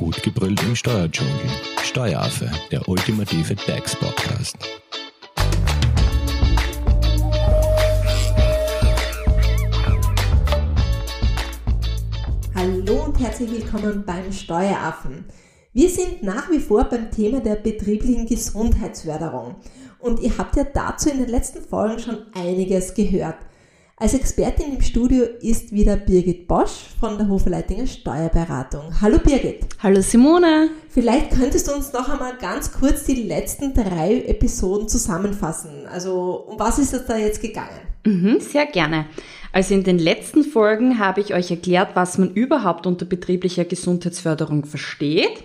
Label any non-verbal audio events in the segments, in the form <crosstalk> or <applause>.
Gut gebrüllt im Steuerdschungel. Steueraffe, der ultimative DAX-Podcast. Hallo und herzlich willkommen beim Steueraffen. Wir sind nach wie vor beim Thema der betrieblichen Gesundheitsförderung. Und ihr habt ja dazu in den letzten Folgen schon einiges gehört. Als Expertin im Studio ist wieder Birgit Bosch von der Hoferleitinger Steuerberatung. Hallo Birgit. Hallo Simone. Vielleicht könntest du uns noch einmal ganz kurz die letzten drei Episoden zusammenfassen. Also um was ist es da jetzt gegangen? Mhm, sehr gerne. Also in den letzten Folgen habe ich euch erklärt, was man überhaupt unter betrieblicher Gesundheitsförderung versteht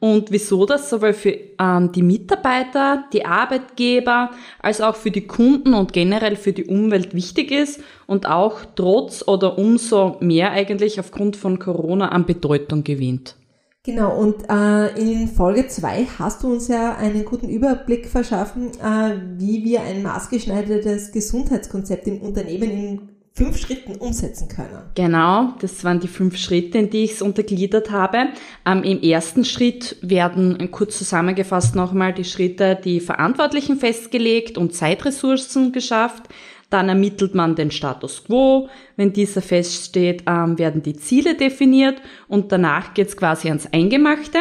und wieso das sowohl für ähm, die Mitarbeiter, die Arbeitgeber als auch für die Kunden und generell für die Umwelt wichtig ist und auch trotz oder umso mehr eigentlich aufgrund von Corona an Bedeutung gewinnt. Genau, und äh, in Folge 2 hast du uns ja einen guten Überblick verschaffen, äh, wie wir ein maßgeschneidertes Gesundheitskonzept im Unternehmen in fünf Schritten umsetzen können. Genau, das waren die fünf Schritte, in die ich es untergliedert habe. Ähm, Im ersten Schritt werden kurz zusammengefasst nochmal die Schritte, die Verantwortlichen festgelegt und Zeitressourcen geschafft. Dann ermittelt man den Status quo. Wenn dieser feststeht, ähm, werden die Ziele definiert und danach geht's quasi ans Eingemachte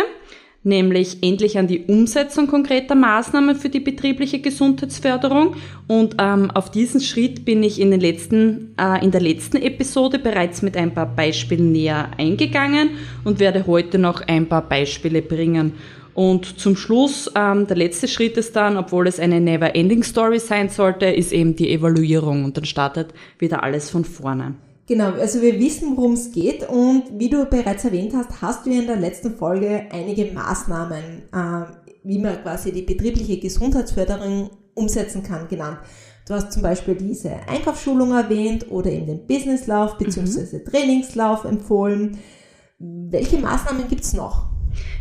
nämlich endlich an die Umsetzung konkreter Maßnahmen für die betriebliche Gesundheitsförderung. Und ähm, auf diesen Schritt bin ich in, den letzten, äh, in der letzten Episode bereits mit ein paar Beispielen näher eingegangen und werde heute noch ein paar Beispiele bringen. Und zum Schluss, ähm, der letzte Schritt ist dann, obwohl es eine Never-Ending Story sein sollte, ist eben die Evaluierung und dann startet wieder alles von vorne. Genau, also wir wissen, worum es geht und wie du bereits erwähnt hast, hast du in der letzten Folge einige Maßnahmen, äh, wie man quasi die betriebliche Gesundheitsförderung umsetzen kann, genannt. Du hast zum Beispiel diese Einkaufsschulung erwähnt oder eben den Businesslauf bzw. Mhm. Trainingslauf empfohlen. Welche Maßnahmen gibt's noch?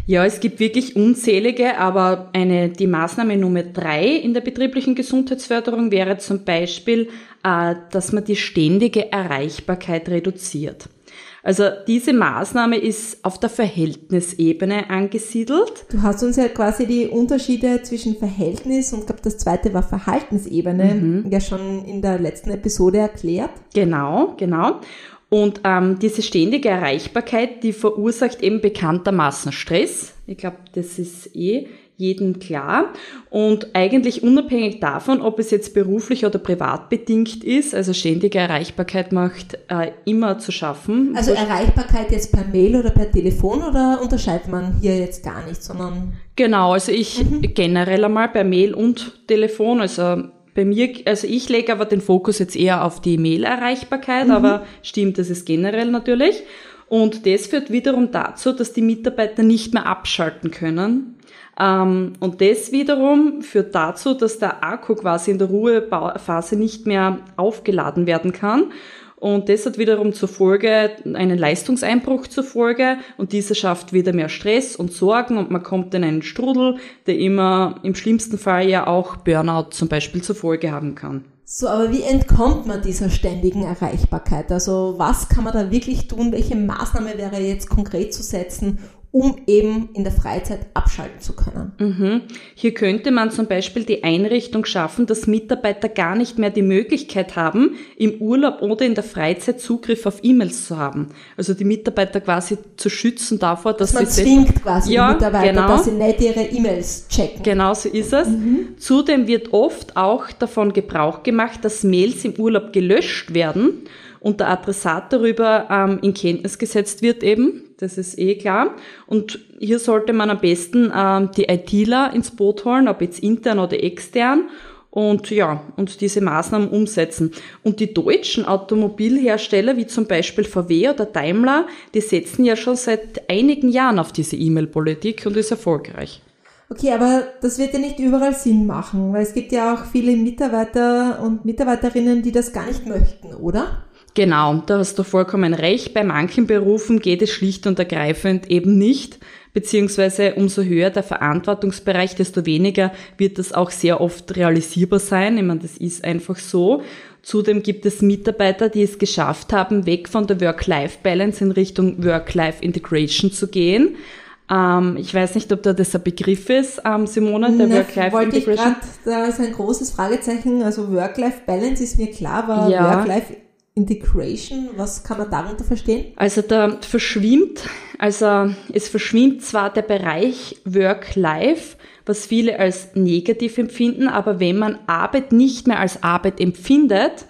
Ja, es gibt wirklich unzählige, aber eine, die Maßnahme Nummer drei in der betrieblichen Gesundheitsförderung wäre zum Beispiel, äh, dass man die ständige Erreichbarkeit reduziert. Also diese Maßnahme ist auf der Verhältnisebene angesiedelt. Du hast uns ja quasi die Unterschiede zwischen Verhältnis und ich glaube das zweite war Verhaltensebene mhm. ja schon in der letzten Episode erklärt. Genau, genau. Und ähm, diese ständige Erreichbarkeit, die verursacht eben bekanntermaßen Stress. Ich glaube, das ist eh jedem klar. Und eigentlich unabhängig davon, ob es jetzt beruflich oder privat bedingt ist, also ständige Erreichbarkeit macht äh, immer zu schaffen. Also Erreichbarkeit jetzt per Mail oder per Telefon oder unterscheidet man hier jetzt gar nicht, sondern? Genau, also ich mhm. generell einmal per Mail und Telefon, also bei mir, also ich lege aber den Fokus jetzt eher auf die Mail-Erreichbarkeit, mhm. aber stimmt, das ist generell natürlich. Und das führt wiederum dazu, dass die Mitarbeiter nicht mehr abschalten können. Ähm, und das wiederum führt dazu, dass der Akku quasi in der Ruhephase nicht mehr aufgeladen werden kann. Und das hat wiederum zur Folge einen Leistungseinbruch zur Folge und dieser schafft wieder mehr Stress und Sorgen und man kommt in einen Strudel, der immer im schlimmsten Fall ja auch Burnout zum Beispiel zur Folge haben kann. So, aber wie entkommt man dieser ständigen Erreichbarkeit? Also was kann man da wirklich tun? Welche Maßnahme wäre jetzt konkret zu setzen, um eben in der Freizeit abschalten zu können. Mhm. Hier könnte man zum Beispiel die Einrichtung schaffen, dass Mitarbeiter gar nicht mehr die Möglichkeit haben, im Urlaub oder in der Freizeit Zugriff auf E-Mails zu haben. Also die Mitarbeiter quasi zu schützen davor, dass, dass man sie zwingt quasi ja, die Mitarbeiter, genau. dass sie nicht ihre E-Mails checken. Genau so ist es. Mhm. Zudem wird oft auch davon Gebrauch gemacht, dass Mails im Urlaub gelöscht werden und der Adressat darüber ähm, in Kenntnis gesetzt wird eben. Das ist eh klar. Und hier sollte man am besten ähm, die ITler ins Boot holen, ob jetzt intern oder extern. Und ja, und diese Maßnahmen umsetzen. Und die deutschen Automobilhersteller, wie zum Beispiel VW oder Daimler, die setzen ja schon seit einigen Jahren auf diese E-Mail-Politik und ist erfolgreich. Okay, aber das wird ja nicht überall Sinn machen, weil es gibt ja auch viele Mitarbeiter und Mitarbeiterinnen, die das gar nicht möchten, oder? Genau, da hast du vollkommen recht. Bei manchen Berufen geht es schlicht und ergreifend eben nicht, beziehungsweise umso höher der Verantwortungsbereich, desto weniger wird das auch sehr oft realisierbar sein. Ich meine, das ist einfach so. Zudem gibt es Mitarbeiter, die es geschafft haben, weg von der Work-Life-Balance in Richtung Work-Life-Integration zu gehen. Ähm, ich weiß nicht, ob da das ein Begriff ist, ähm, Simone, der Work-Life-Integration. Da ist ein großes Fragezeichen. Also Work-Life-Balance ist mir klar, aber ja. Work-Life Integration, was kann man darunter verstehen? Also da verschwimmt, also es verschwimmt zwar der Bereich Work-Life, was viele als negativ empfinden, aber wenn man Arbeit nicht mehr als Arbeit empfindet,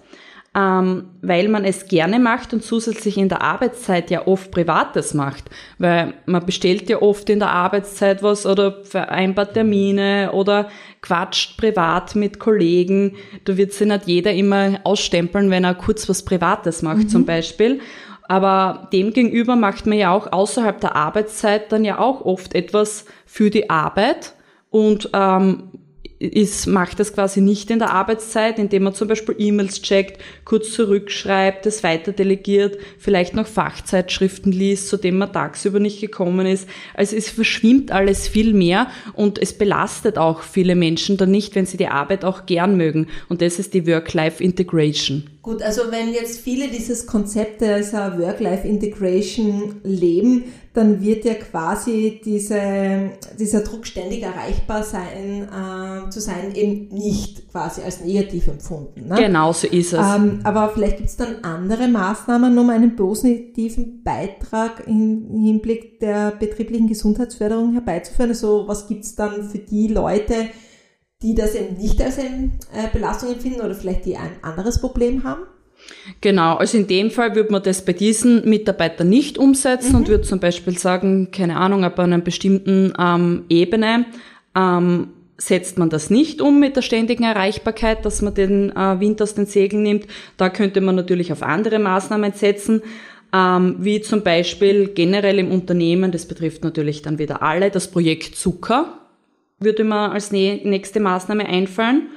ähm, weil man es gerne macht und zusätzlich in der Arbeitszeit ja oft Privates macht, weil man bestellt ja oft in der Arbeitszeit was oder vereinbart Termine oder quatscht privat mit Kollegen. Da wird sich nicht jeder immer ausstempeln, wenn er kurz was Privates macht mhm. zum Beispiel. Aber demgegenüber macht man ja auch außerhalb der Arbeitszeit dann ja auch oft etwas für die Arbeit und ähm, ist, macht das quasi nicht in der Arbeitszeit, indem man zum Beispiel E-Mails checkt, kurz zurückschreibt, es weiter delegiert, vielleicht noch Fachzeitschriften liest, zu dem man tagsüber nicht gekommen ist. Also es verschwimmt alles viel mehr und es belastet auch viele Menschen dann nicht, wenn sie die Arbeit auch gern mögen. Und das ist die Work-Life-Integration. Gut, also wenn jetzt viele dieses Konzept der Work-Life-Integration leben, dann wird ja quasi diese, dieser Druck ständig erreichbar sein, äh, zu sein, eben nicht quasi als negativ empfunden. Ne? Genau so ist es. Ähm, aber vielleicht gibt es dann andere Maßnahmen, um einen positiven Beitrag im Hinblick der betrieblichen Gesundheitsförderung herbeizuführen. Also was gibt es dann für die Leute, die das eben nicht als eine äh, Belastung empfinden oder vielleicht die ein anderes Problem haben? Genau, also in dem Fall würde man das bei diesen Mitarbeitern nicht umsetzen mhm. und würde zum Beispiel sagen, keine Ahnung, ab einer bestimmten ähm, Ebene ähm, setzt man das nicht um mit der ständigen Erreichbarkeit, dass man den äh, Wind aus den Segeln nimmt. Da könnte man natürlich auf andere Maßnahmen setzen, ähm, wie zum Beispiel generell im Unternehmen, das betrifft natürlich dann wieder alle, das Projekt Zucker würde mir als nächste Maßnahme einfallen.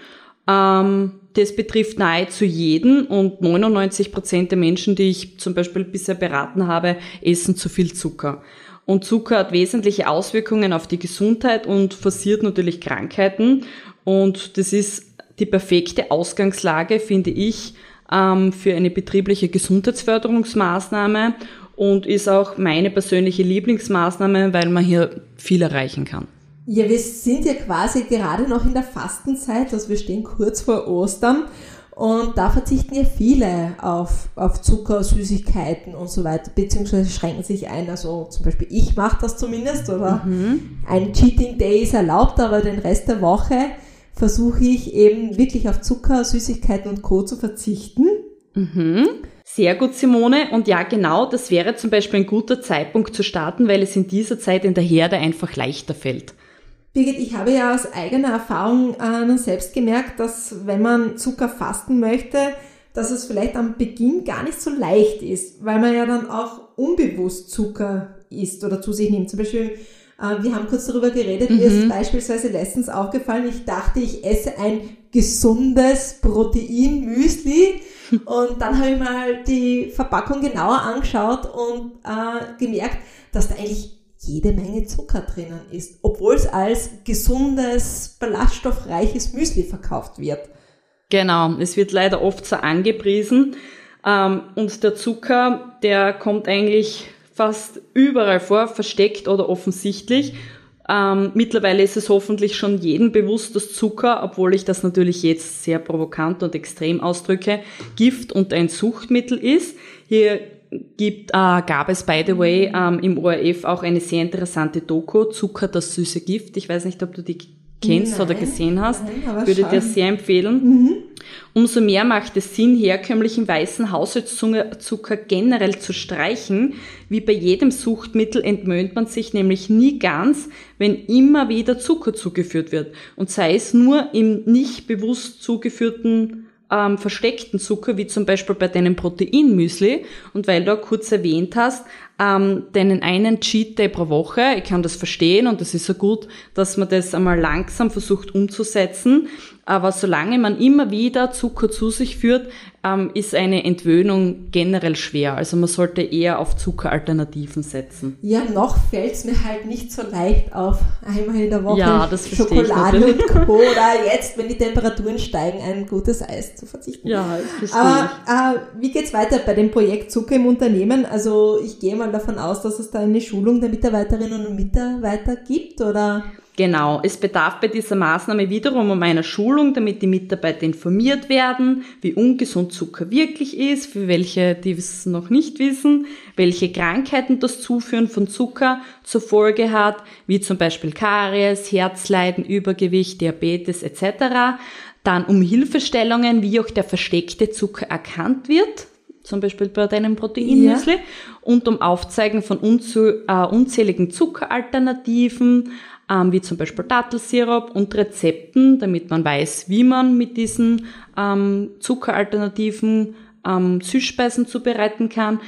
Ähm, das betrifft nahezu jeden und 99 Prozent der Menschen, die ich zum Beispiel bisher beraten habe, essen zu viel Zucker. Und Zucker hat wesentliche Auswirkungen auf die Gesundheit und forciert natürlich Krankheiten. Und das ist die perfekte Ausgangslage, finde ich, ähm, für eine betriebliche Gesundheitsförderungsmaßnahme und ist auch meine persönliche Lieblingsmaßnahme, weil man hier viel erreichen kann. Ja, wir sind ja quasi gerade noch in der Fastenzeit, also wir stehen kurz vor Ostern und da verzichten ja viele auf, auf Zucker, Süßigkeiten und so weiter, beziehungsweise schränken sich ein. Also zum Beispiel ich mache das zumindest oder mhm. ein Cheating Day ist erlaubt, aber den Rest der Woche versuche ich eben wirklich auf Zucker, Süßigkeiten und Co. zu verzichten. Mhm. Sehr gut, Simone. Und ja, genau, das wäre zum Beispiel ein guter Zeitpunkt zu starten, weil es in dieser Zeit in der Herde einfach leichter fällt. Birgit, ich habe ja aus eigener Erfahrung äh, selbst gemerkt, dass wenn man Zucker fasten möchte, dass es vielleicht am Beginn gar nicht so leicht ist, weil man ja dann auch unbewusst Zucker isst oder zu sich nimmt. Zum Beispiel, äh, wir haben kurz darüber geredet, mhm. mir ist mhm. beispielsweise letztens aufgefallen, ich dachte, ich esse ein gesundes Proteinmüsli <laughs> und dann habe ich mal die Verpackung genauer angeschaut und äh, gemerkt, dass da eigentlich jede Menge Zucker drinnen ist, obwohl es als gesundes, ballaststoffreiches Müsli verkauft wird. Genau, es wird leider oft so angepriesen. Ähm, und der Zucker, der kommt eigentlich fast überall vor, versteckt oder offensichtlich. Ähm, mittlerweile ist es hoffentlich schon jedem bewusst, dass Zucker, obwohl ich das natürlich jetzt sehr provokant und extrem ausdrücke, Gift und ein Suchtmittel ist. Hier gibt, äh, gab es, by the way, ähm, im ORF auch eine sehr interessante Doku, Zucker, das süße Gift. Ich weiß nicht, ob du die kennst nein, oder gesehen hast. Nein, Würde dir sehr empfehlen. Mhm. Umso mehr macht es Sinn, herkömmlichen weißen Haushaltszucker generell zu streichen. Wie bei jedem Suchtmittel entmöhnt man sich nämlich nie ganz, wenn immer wieder Zucker zugeführt wird. Und sei es nur im nicht bewusst zugeführten ähm, versteckten Zucker, wie zum Beispiel bei deinem Proteinmüsli. Und weil du auch kurz erwähnt hast, ähm, deinen einen Cheat Day pro Woche, ich kann das verstehen und das ist so gut, dass man das einmal langsam versucht umzusetzen. Aber solange man immer wieder Zucker zu sich führt, ähm, ist eine Entwöhnung generell schwer. Also man sollte eher auf Zuckeralternativen setzen. Ja, noch fällt es mir halt nicht so leicht auf, einmal in der Woche ja, Schokolade und Co. oder jetzt, wenn die Temperaturen steigen, ein gutes Eis zu verzichten. Ja, Aber äh, wie geht's weiter bei dem Projekt Zucker im Unternehmen? Also ich gehe mal davon aus, dass es da eine Schulung der Mitarbeiterinnen und Mitarbeiter gibt, oder? Genau, es bedarf bei dieser Maßnahme wiederum um einer Schulung, damit die Mitarbeiter informiert werden, wie ungesund Zucker wirklich ist, für welche, die es noch nicht wissen, welche Krankheiten das Zuführen von Zucker zur Folge hat, wie zum Beispiel Karies, Herzleiden, Übergewicht, Diabetes etc. Dann um Hilfestellungen, wie auch der versteckte Zucker erkannt wird, zum Beispiel bei deinem Proteinmüsli, ja. und um Aufzeigen von äh, unzähligen Zuckeralternativen, ähm, wie zum Beispiel Dattelsirup und Rezepten, damit man weiß, wie man mit diesen ähm, Zuckeralternativen ähm, Süßspeisen zubereiten kann.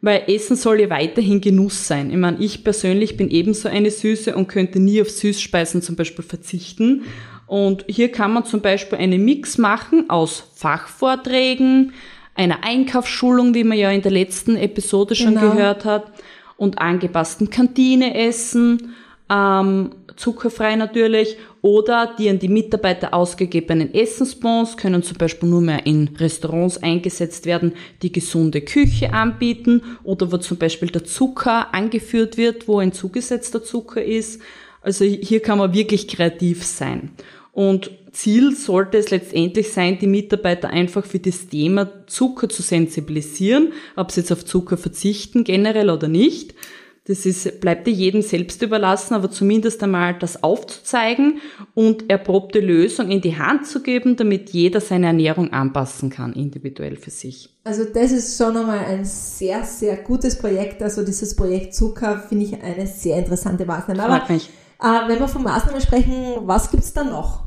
Weil Essen soll ja weiterhin Genuss sein. Ich meine, ich persönlich bin ebenso eine Süße und könnte nie auf Süßspeisen zum Beispiel verzichten. Und hier kann man zum Beispiel einen Mix machen aus Fachvorträgen, einer Einkaufsschulung, wie man ja in der letzten Episode schon genau. gehört hat, und angepassten Kantineessen, ähm, zuckerfrei natürlich, oder die an die Mitarbeiter ausgegebenen Essensbons können zum Beispiel nur mehr in Restaurants eingesetzt werden, die gesunde Küche anbieten oder wo zum Beispiel der Zucker angeführt wird, wo ein zugesetzter Zucker ist. Also hier kann man wirklich kreativ sein. Und Ziel sollte es letztendlich sein, die Mitarbeiter einfach für das Thema Zucker zu sensibilisieren, ob sie jetzt auf Zucker verzichten, generell oder nicht. Das ist, bleibt dir jedem selbst überlassen, aber zumindest einmal das aufzuzeigen und erprobte Lösung in die Hand zu geben, damit jeder seine Ernährung anpassen kann, individuell für sich. Also das ist schon einmal ein sehr, sehr gutes Projekt. Also dieses Projekt Zucker finde ich eine sehr interessante Maßnahme. Freut mich. Äh, wenn wir von Maßnahmen sprechen, was gibt's da noch?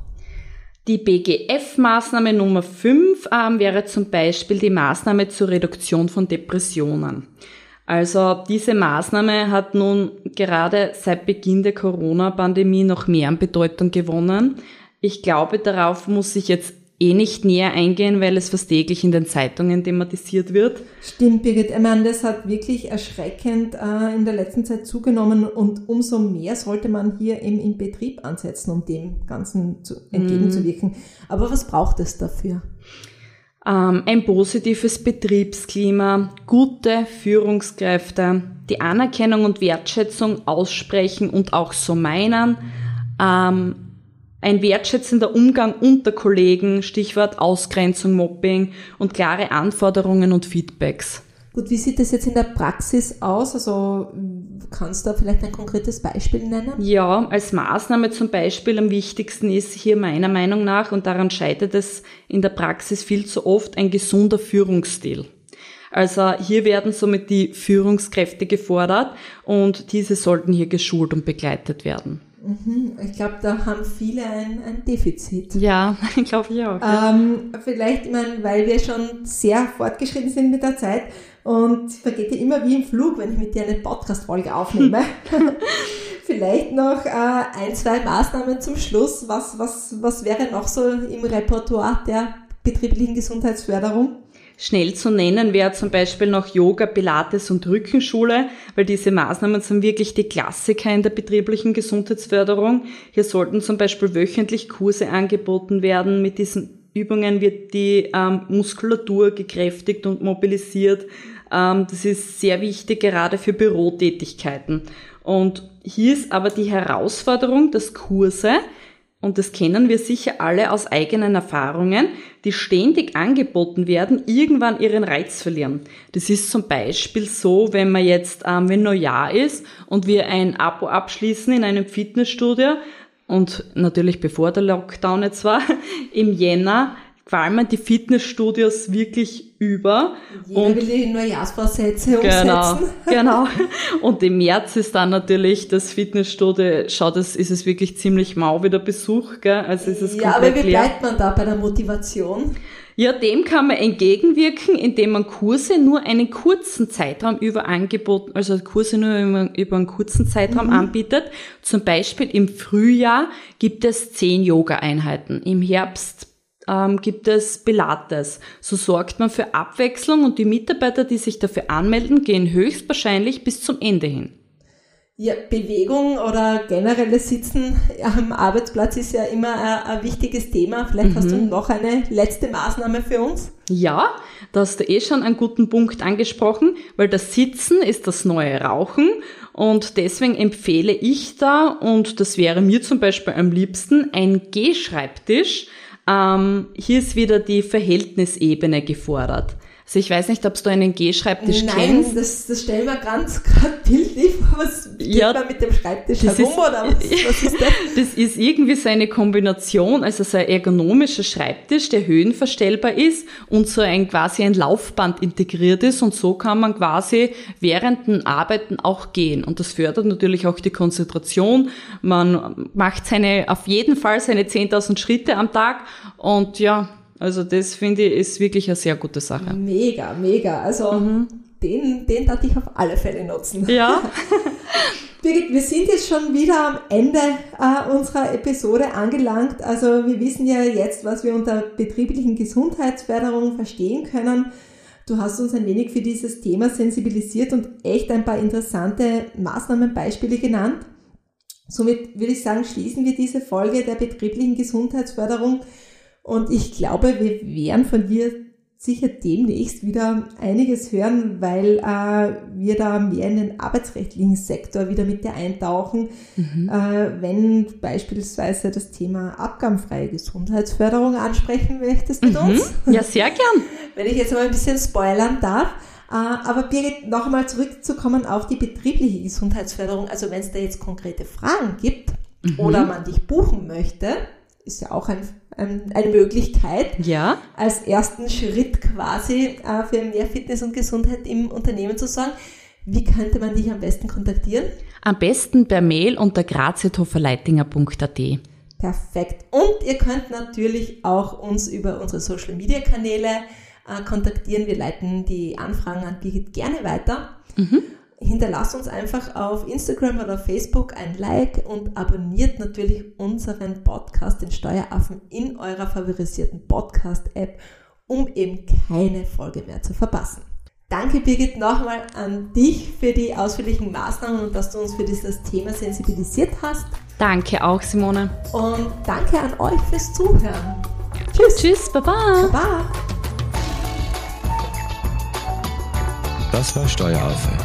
Die BGF-Maßnahme Nummer 5 ähm, wäre zum Beispiel die Maßnahme zur Reduktion von Depressionen. Also diese Maßnahme hat nun gerade seit Beginn der Corona-Pandemie noch mehr an Bedeutung gewonnen. Ich glaube, darauf muss ich jetzt eh nicht näher eingehen, weil es fast täglich in den Zeitungen thematisiert wird. Stimmt, Birgit. Ich meine, das hat wirklich erschreckend äh, in der letzten Zeit zugenommen und umso mehr sollte man hier eben im Betrieb ansetzen, um dem Ganzen zu, entgegenzuwirken. Mm. Aber was braucht es dafür? Ähm, ein positives Betriebsklima, gute Führungskräfte, die Anerkennung und Wertschätzung aussprechen und auch so meinen, ähm, ein wertschätzender Umgang unter Kollegen, Stichwort Ausgrenzung, Mobbing und klare Anforderungen und Feedbacks. Gut, wie sieht das jetzt in der Praxis aus? Also kannst du da vielleicht ein konkretes Beispiel nennen? Ja, als Maßnahme zum Beispiel am wichtigsten ist hier meiner Meinung nach, und daran scheitert es in der Praxis viel zu oft, ein gesunder Führungsstil. Also hier werden somit die Führungskräfte gefordert und diese sollten hier geschult und begleitet werden. Mhm, ich glaube, da haben viele ein, ein Defizit. Ja, <laughs> glaube ich auch. Ja. Ähm, vielleicht, ich meine, weil wir schon sehr fortgeschritten sind mit der Zeit, und vergeht dir immer wie im Flug, wenn ich mit dir eine Podcast-Folge aufnehme. <laughs> <laughs> Vielleicht noch äh, ein, zwei Maßnahmen zum Schluss. Was, was, was wäre noch so im Repertoire der betrieblichen Gesundheitsförderung? Schnell zu nennen wäre zum Beispiel noch Yoga, Pilates und Rückenschule, weil diese Maßnahmen sind wirklich die Klassiker in der betrieblichen Gesundheitsförderung. Hier sollten zum Beispiel wöchentlich Kurse angeboten werden. Mit diesen Übungen wird die ähm, Muskulatur gekräftigt und mobilisiert. Ähm, das ist sehr wichtig, gerade für Bürotätigkeiten. Und hier ist aber die Herausforderung, dass Kurse, und das kennen wir sicher alle aus eigenen Erfahrungen, die ständig angeboten werden, irgendwann ihren Reiz verlieren. Das ist zum Beispiel so, wenn man jetzt, ähm, wenn Neujahr ist und wir ein Abo abschließen in einem Fitnessstudio und natürlich bevor der Lockdown jetzt war, <laughs> im Jänner qualmen die Fitnessstudios wirklich über. Jeder und will die Neujahrsvorsätze genau, umsetzen. <laughs> Genau. Und im März ist dann natürlich das Fitnessstudio, schaut es, ist es wirklich ziemlich mau wieder Besuch, gell? Also ist es Ja, aber wie leer. bleibt man da bei der Motivation? Ja, dem kann man entgegenwirken, indem man Kurse nur einen kurzen Zeitraum über angeboten, also Kurse nur über, über einen kurzen Zeitraum mhm. anbietet. Zum Beispiel im Frühjahr gibt es zehn Yoga-Einheiten, im Herbst ähm, gibt es Pilates. So sorgt man für Abwechslung und die Mitarbeiter, die sich dafür anmelden, gehen höchstwahrscheinlich bis zum Ende hin. Ja, Bewegung oder generelles Sitzen am Arbeitsplatz ist ja immer ein, ein wichtiges Thema. Vielleicht mhm. hast du mhm. noch eine letzte Maßnahme für uns? Ja, da hast du eh schon einen guten Punkt angesprochen, weil das Sitzen ist das neue Rauchen und deswegen empfehle ich da, und das wäre mir zum Beispiel am liebsten, ein Gehschreibtisch. Ähm, hier ist wieder die Verhältnisebene gefordert. Also ich weiß nicht, ob du einen G-Schreibtisch Nein, kennst. Nein, das, das stellen wir ganz <laughs> gerade bildlich vor. Was geht ja, man mit dem Schreibtisch herum ist, oder was, <laughs> was ist das? Das ist irgendwie so eine Kombination, also so ein ergonomischer Schreibtisch, der höhenverstellbar ist und so ein quasi ein Laufband integriert ist und so kann man quasi während dem Arbeiten auch gehen und das fördert natürlich auch die Konzentration. Man macht seine, auf jeden Fall seine 10.000 Schritte am Tag und ja, also das finde ich ist wirklich eine sehr gute Sache. Mega, mega. Also mhm. den, den darf ich auf alle Fälle nutzen. Ja. <laughs> Birgit, wir sind jetzt schon wieder am Ende äh, unserer Episode angelangt. Also wir wissen ja jetzt, was wir unter betrieblichen Gesundheitsförderung verstehen können. Du hast uns ein wenig für dieses Thema sensibilisiert und echt ein paar interessante Maßnahmenbeispiele genannt. Somit würde ich sagen, schließen wir diese Folge der betrieblichen Gesundheitsförderung und ich glaube, wir werden von dir sicher demnächst wieder einiges hören, weil äh, wir da mehr in den arbeitsrechtlichen Sektor wieder mit dir eintauchen, mhm. äh, wenn beispielsweise das Thema abgabenfreie Gesundheitsförderung ansprechen möchtest mit mhm. uns. Ja, sehr gern. <laughs> wenn ich jetzt mal ein bisschen spoilern darf. Äh, aber Birgit, noch einmal zurückzukommen auf die betriebliche Gesundheitsförderung. Also wenn es da jetzt konkrete Fragen gibt mhm. oder man dich buchen möchte, ist ja auch ein, ein, eine Möglichkeit, ja. als ersten Schritt quasi äh, für mehr Fitness und Gesundheit im Unternehmen zu sorgen. Wie könnte man dich am besten kontaktieren? Am besten per Mail unter graziethoferleitinger.at. Perfekt. Und ihr könnt natürlich auch uns über unsere Social Media Kanäle äh, kontaktieren. Wir leiten die Anfragen an Birgit gerne weiter. Mhm hinterlasst uns einfach auf Instagram oder Facebook ein Like und abonniert natürlich unseren Podcast, den Steueraffen, in eurer favorisierten Podcast-App, um eben keine Folge mehr zu verpassen. Danke Birgit nochmal an dich für die ausführlichen Maßnahmen und dass du uns für dieses Thema sensibilisiert hast. Danke auch, Simone. Und danke an euch fürs Zuhören. Tschüss. Tschüss, baba. Baba. Das war Steueraffe